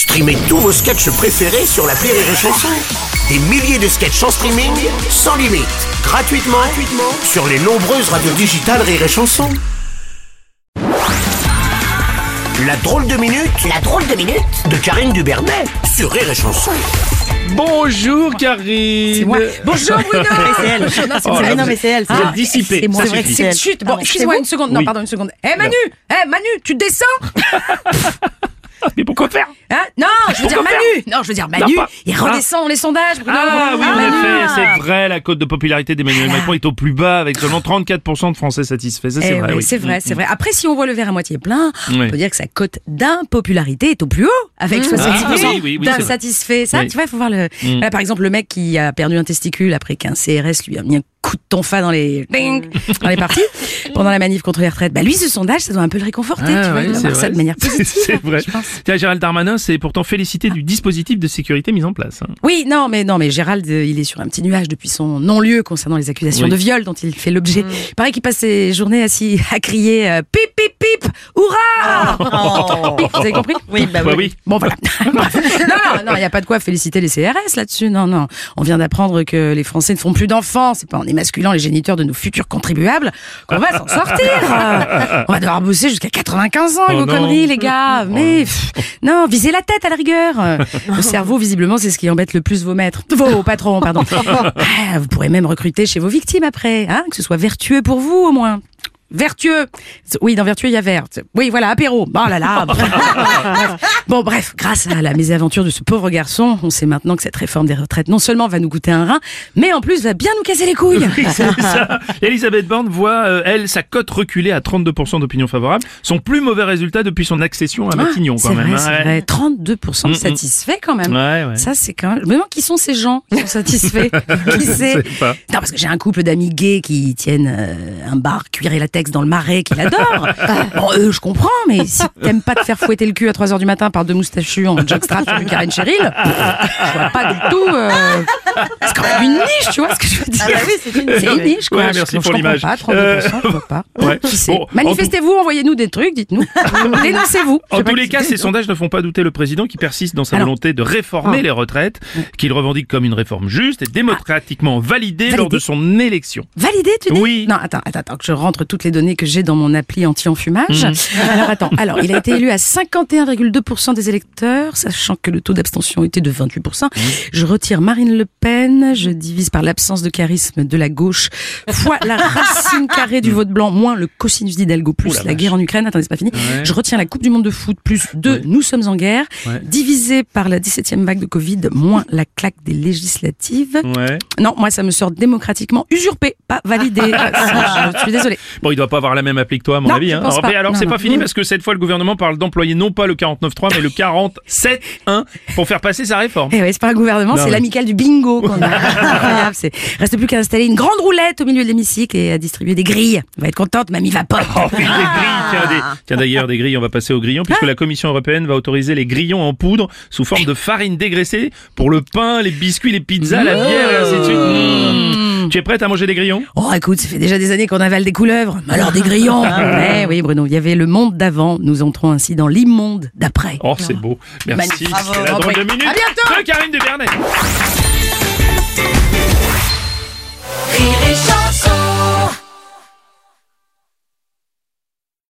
Streamez tous vos sketchs préférés sur la Rire et Chanson. Des milliers de sketchs en streaming, sans limite, gratuitement, gratuitement sur les nombreuses radios digitales Rire et Chanson. La drôle de minute, la drôle de minute de Karine Dubernet sur Rire et Chanson. Bonjour Karine C'est moi. Bonjour Bruno c'est elle. Non, c'est Oh, moi. là, non, mais c'est elle. Vous c'est êtes dissipé, C'est moi, ça c'est vrai que suffit. c'est elle. Chut, bon, Ah, c'est une seconde. Non, Oui. pardon, une seconde. Eh Manu, eh Manu, tu descends? Mais pourquoi faire? Hein? Non, je veux dire Manu. Non, je veux dire Manu. pas- Il redescend les sondages, Bruno. Ah oui, en effet, c'est vrai, la cote de popularité d'Emmanuel Macron est au plus bas avec seulement 34% de Français satisfaits. Ça, c'est Eh vrai, oui. c'est vrai, c'est vrai. Après, si on voit le verre à moitié plein, Oui. on peut dire que sa cote d'impopularité est au plus haut, avec 70% Ah, oui, oui, oui, c'est vrai. d'insatisfaits. Ça, tu vois, il faut voir le. Là, par exemple, le mec qui a perdu un testicule après qu'un CRS lui a mis un coup de tonfa dans les dans les parties pendant la manif contre les retraites. Bah lui, ce sondage, ça doit un peu le réconforter, Ah, tu vois, ouais, c'est voir ça de manière C'est- positive. C'est vrai. je pense. Tiens, Gérald Darmanin s'est pourtant félicité du dispositif de sécurité mis en place. hein. Oui, non, mais non, mais Gérald, euh, il est sur un petit nuage depuis son non-lieu concernant les accusations Oui. de viol dont il fait l'objet. Il paraît qu'il passe ses journées assis à crier euh, pip, hurrah Pip, Vous avez compris Oui, bah Bah oui. Bon voilà. Non, non, il n'y a pas de quoi féliciter les CRS là-dessus. Non, non. On vient d'apprendre que les Français ne font plus d'enfants. C'est pas en émasculant les géniteurs de nos futurs contribuables qu'on va s'en sortir. On va devoir bosser jusqu'à 95 ans, Oh vos non. conneries, les gars. Mais pff, non, visez la tête à la rigueur. Le cerveau, visiblement, c'est ce qui embête le plus vos maîtres, vos patrons, pardon. Ah, vous pourrez même recruter chez vos victimes après, hein, que ce soit vertueux pour vous au moins. Vertueux. Oui, dans vertueux, il y a vert. Oui, voilà, apéro. Oh là là. bon, bref, grâce à la mésaventure de ce pauvre garçon, on sait maintenant que cette réforme des retraites non seulement va nous coûter un rein, mais en plus va bien nous casser les couilles. Oui, c'est ça. Elisabeth Borne voit, euh, elle, sa cote reculer à 32% d'opinion favorable. Son plus mauvais résultat depuis son accession à Matignon, c'est quand même. vrai, hein. vrai. 32% Mm, mm. satisfaits quand même. Ouais, ouais. Ça, c'est quand même. Demande qui sont ces gens qui sont satisfaits? qui pas. Non, parce que j'ai un couple d'amis gays qui tiennent euh, un bar cuir et latex dans le marais qu'ils adorent. bon, eux, je comprends, mais si t'aimes pas te faire fouetter le cul à 3h du matin par deux moustachus en jockstrap sur Karen Cheryl, je vois pas du tout. euh, C'est quand même une niche, tu vois ce que je veux dire Ah bah oui, c'est une C'est une niche, quoi. Ouais, Je- merci je pour l'image. Pas, 32%, Euh, je vois pas. ouais. Bon, en Manifestez-vous, envoyez-nous des trucs, dites-nous. Dénoncez-vous. En tous les cas, ces sondages ne font pas douter le président qui persiste dans sa Alors. volonté de réformer Ah. les retraites, qu'il revendique comme une réforme juste et démocratiquement validée Validée. lors de son élection. Validé, tu dis Oui. Non, attends, attends, attends, que je rentre toutes les données que j'ai dans mon appli anti-enfumage. Mhm. Alors, attends. Alors, il a été élu à 51,2% des électeurs, sachant que le taux d'abstention était de 28%. Mhm. Je retire Marine Le Pen, je divise par l'absence de charisme de la gauche, fois la racine carrée du vote blanc, moins le cosinus d'Hidalgo, plus la la guerre en Ukraine. Attendez, c'est pas fini. Ouais. Je retiens la Coupe du Monde de foot, plus 2, Ouais. nous sommes en guerre, Ouais. divisé par la 17e vague de Covid, moins la claque des législatives. Non, moi, ça me sort démocratiquement usurpé, pas validé. Je suis désolée. Bon, il doit pas avoir la même appli que toi, à mon Non, avis. Hein. Alors, alors c'est non. pas fini parce que cette fois, le gouvernement parle d'employer non pas le 49.3, mais le 47.1 pour faire passer sa réforme. Eh ouais, c'est pas un gouvernement, c'est mais- l'amical du bingo qu'on a. Incroyable, c'est. Reste plus qu'à installer une grande roulette au milieu de l'hémicycle et à distribuer des grilles. On va être contente, mamie va pas. Oh, des grilles, tiens, des- tiens, d'ailleurs, des grilles, on va passer aux grillons, puisque la Commission européenne va autoriser les grillons en poudre sous forme de farine dégraissée pour le pain, les biscuits, les pizzas, la bière et ainsi de suite. Mmh. Tu es prête à manger des grillons? Oh, écoute, ça fait déjà des années qu'on avale des couleuvres. Mais alors des grillons. Eh oui, Bruno, il y avait le monde d'avant. Nous entrons ainsi dans l'immonde d'après. Oh, c'est beau. Merci. Bravo. la drôle de minute À bientôt. de Karine